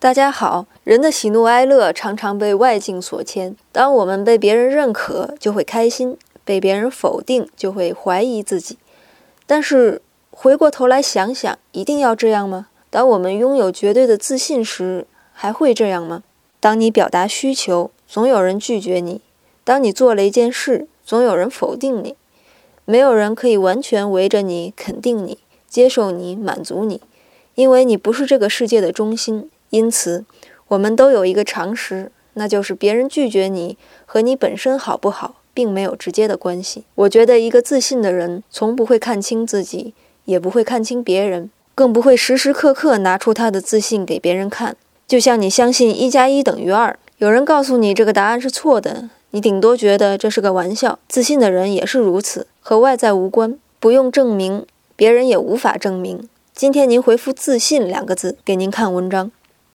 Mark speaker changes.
Speaker 1: 大家好，人的喜怒哀乐常常被外境所牵。当我们被别人认可，就会开心；被别人否定，就会怀疑自己。但是回过头来想想，一定要这样吗？当我们拥有绝对的自信时，还会这样吗？当你表达需求，总有人拒绝你；当你做了一件事，总有人否定你。没有人可以完全围着你、肯定你、接受你、满足你，因为你不是这个世界的中心。因此，我们都有一个常识，那就是别人拒绝你和你本身好不好，并没有直接的关系。我觉得一个自信的人，从不会看清自己，也不会看清别人，更不会时时刻刻拿出他的自信给别人看。就像你相信一加一等于二，有人告诉你这个答案是错的，你顶多觉得这是个玩笑。自信的人也是如此，和外在无关，不用证明，别人也无法证明。今天您回复“自信”两个字，给您看文章。